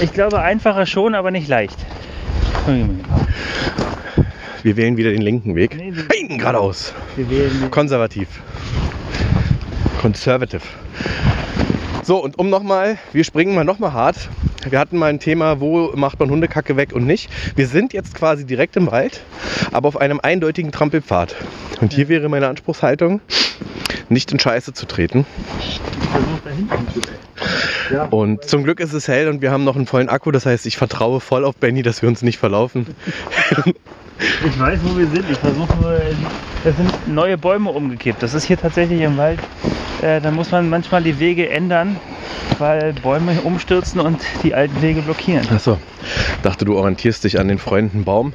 ich glaube einfacher schon, aber nicht leicht. Wir wählen wieder den linken Weg. Nee, wir- geradeaus. Wir wählen Konservativ. Conservative. So, und um nochmal, wir springen mal nochmal hart. Wir hatten mal ein Thema, wo macht man Hundekacke weg und nicht. Wir sind jetzt quasi direkt im Wald, aber auf einem eindeutigen Trampelpfad. Und hier wäre meine Anspruchshaltung, nicht in Scheiße zu treten. Und zum Glück ist es hell und wir haben noch einen vollen Akku. Das heißt, ich vertraue voll auf Benny, dass wir uns nicht verlaufen. Ich weiß, wo wir sind. Ich versuche nur. Es sind neue Bäume umgekippt. Das ist hier tatsächlich im Wald. Äh, da muss man manchmal die Wege ändern, weil Bäume umstürzen und die alten Wege blockieren. Achso, dachte du orientierst dich an den freunden Baum.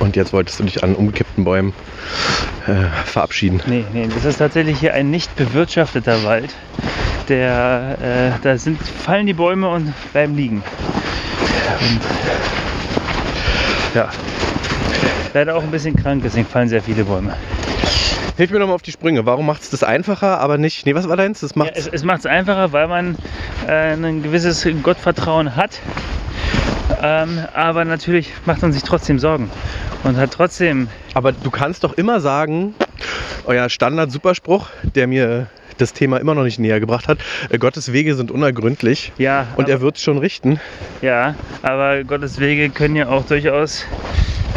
Und jetzt wolltest du dich an umgekippten Bäumen äh, verabschieden. Nee, nee, das ist tatsächlich hier ein nicht bewirtschafteter Wald. Der, äh, da sind, fallen die Bäume und bleiben liegen. Und, ja. Leider auch ein bisschen krank, deswegen fallen sehr viele Bäume. Hilf mir nochmal auf die Sprünge. Warum macht es das einfacher, aber nicht. Nee, was war deins? Das Ja, macht es es macht es einfacher, weil man äh, ein gewisses Gottvertrauen hat. Ähm, aber natürlich macht man sich trotzdem Sorgen und hat trotzdem Aber du kannst doch immer sagen, euer Standard-Superspruch, der mir das Thema immer noch nicht näher gebracht hat, äh, Gottes Wege sind unergründlich ja, und aber, er wird es schon richten. ja, aber Gottes Wege können ja auch durchaus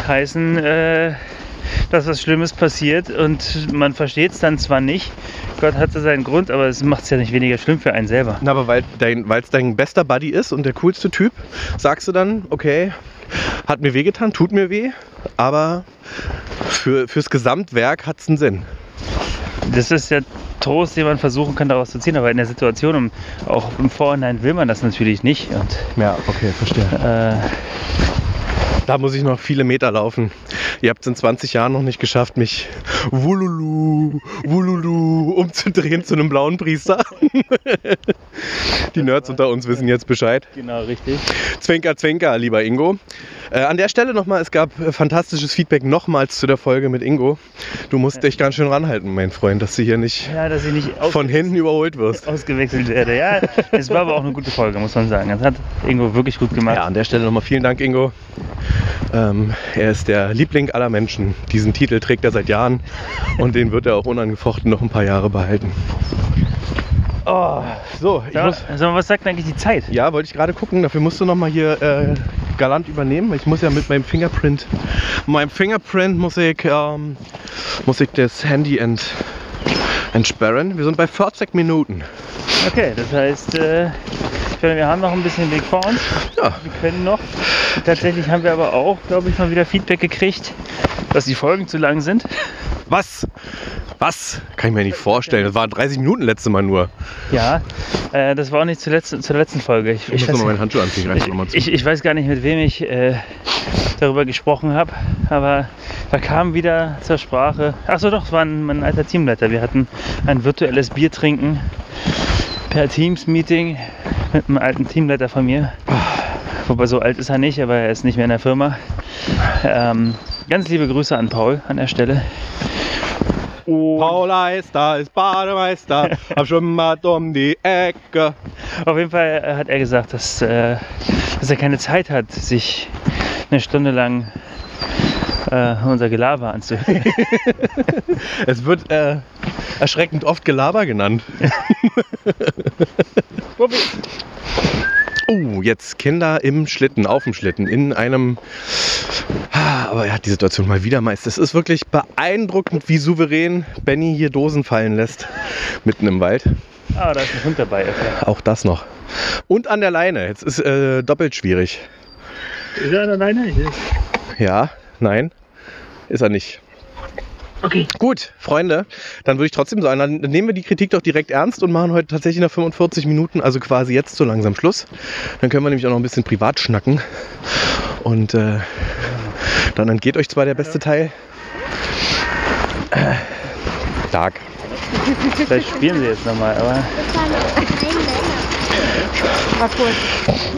heißen, äh, dass was Schlimmes passiert und man versteht es dann zwar nicht. Gott hatte seinen Grund, aber es macht es ja nicht weniger schlimm für einen selber. Na, aber weil dein, es dein bester Buddy ist und der coolste Typ, sagst du dann, okay, hat mir wehgetan, tut mir weh, aber für, fürs Gesamtwerk hat es einen Sinn. Das ist der Trost, den man versuchen kann, daraus zu ziehen, aber in der Situation, um, auch im Vorhinein will man das natürlich nicht. Und Ja, okay, verstehe. äh, Da muss ich noch viele Meter laufen. Ihr habt es in 20 Jahren noch nicht geschafft, mich wululu, wululu umzudrehen zu einem blauen Priester. Die Nerds unter uns wissen jetzt Bescheid. Genau, richtig. Zwinker, zwinker, lieber Ingo. Äh, an der Stelle nochmal, es gab äh, fantastisches Feedback nochmals zu der Folge mit Ingo. Du musst dich ganz schön ranhalten, mein Freund, dass du hier nicht Ja, dass ich nicht von hinten überholt wirst. ausgewechselt werde. Ja, es war aber auch eine gute Folge, muss man sagen. Das hat Ingo wirklich gut gemacht. Ja, an der Stelle nochmal vielen Dank, Ingo. Ähm, er ist der Liebling aller Menschen. Diesen Titel trägt er seit Jahren und den wird er auch unangefochten noch ein paar Jahre behalten. Oh, so, ich Ja, muss. also, was sagt eigentlich die Zeit? Ja, wollte ich gerade gucken. Dafür musst du noch mal hier äh, galant übernehmen. Ich muss ja mit meinem Fingerprint, meinem Fingerprint muss ich, ähm, muss ich das Handy ent, entsperren. Wir sind bei 40 Minuten. Okay, das heißt, äh, ich finde, wir haben noch ein bisschen Weg vor uns. Ja, Wir können noch. Tatsächlich haben wir aber auch, glaube ich, mal wieder Feedback gekriegt, dass die Folgen zu lang sind. was? Was? Kann ich mir nicht vorstellen. Das waren 30 Minuten letzte Mal nur. Ja, äh, das war auch nicht zuletzt, zur letzten Folge. Ich, Ich, ich, muss weiß, noch mal meinen Handschuh anziehen. Noch mal zu. ich, ich weiß gar nicht, mit wem ich äh, darüber gesprochen habe, aber da kam wieder zur Sprache. Achso, doch, es war ein, mein alter Teamleiter. Wir hatten ein virtuelles Bier trinken per Teams-Meeting mit einem alten Teamleiter von mir. Wobei so alt ist er nicht, aber er ist nicht mehr in der Firma. Ähm, ganz liebe Grüße an Paul an der Stelle. Und Paul Eister ist Bademeister, hab schon mal um die Ecke. Auf jeden Fall äh, hat er gesagt, dass, äh, dass er keine Zeit hat, sich eine Stunde lang äh, unser Gelaber anzuhören. Es wird äh, erschreckend oft Gelaber genannt. Oh, jetzt Kinder im Schlitten, auf dem Schlitten, in einem. Ah, Aber er hat die Situation mal wieder meist. Es ist wirklich beeindruckend, wie souverän Benny hier Dosen fallen lässt. Mitten im Wald. ah, da ist ein Hund dabei. Okay. Auch das noch. Und an der Leine. Jetzt ist äh, doppelt schwierig. Ist er alleine? Ja, nein, ist er nicht. Okay. Gut, Freunde, dann würde ich trotzdem sagen, dann nehmen wir die Kritik doch direkt ernst und machen heute tatsächlich nach 45 Minuten, also quasi jetzt so langsam Schluss. Dann können wir nämlich auch noch ein bisschen privat schnacken. Und äh, dann entgeht euch zwar der beste Teil. Äh, Tag. Vielleicht spielen sie jetzt nochmal, aber War kurz.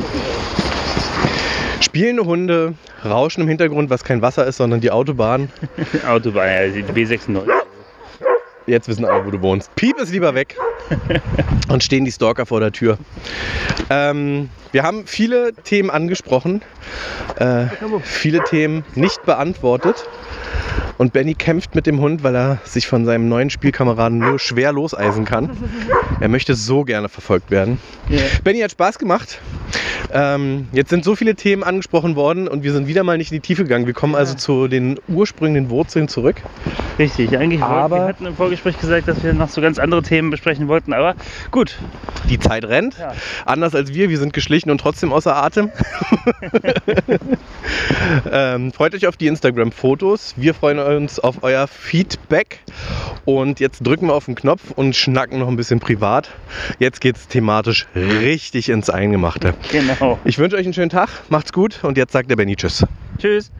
Spielende Hunde, Rauschen im Hintergrund, was kein Wasser ist, sondern die Autobahn. Autobahn, ja, die B96. Jetzt wissen alle, wo du wohnst. Piep ist lieber weg. Und stehen die Stalker vor der Tür. Ähm, wir haben viele Themen angesprochen, äh, viele Themen nicht beantwortet. Und Benny kämpft mit dem Hund, weil er sich von seinem neuen Spielkameraden nur schwer loseisen kann. Er möchte so gerne verfolgt werden. Ja. Benny hat Spaß gemacht. Ähm, jetzt sind so viele Themen angesprochen worden und wir sind wieder mal nicht in die Tiefe gegangen. Wir kommen also zu den ursprünglichen Wurzeln zurück. Richtig, eigentlich wollten, Aber- wir hatten im Vorgespräch gesagt, dass wir noch so ganz andere Themen besprechen wollten, aber gut. Die Zeit rennt. Ja. Anders als wir, wir sind geschlichen und trotzdem außer Atem. ähm, freut euch auf die Instagram-Fotos. Wir freuen uns auf euer Feedback. Und jetzt drücken wir auf den Knopf und schnacken noch ein bisschen privat. Jetzt geht's thematisch richtig ins Eingemachte. Genau. Ich wünsche euch einen schönen Tag, macht's gut und jetzt sagt der Benny Tschüss. Tschüss.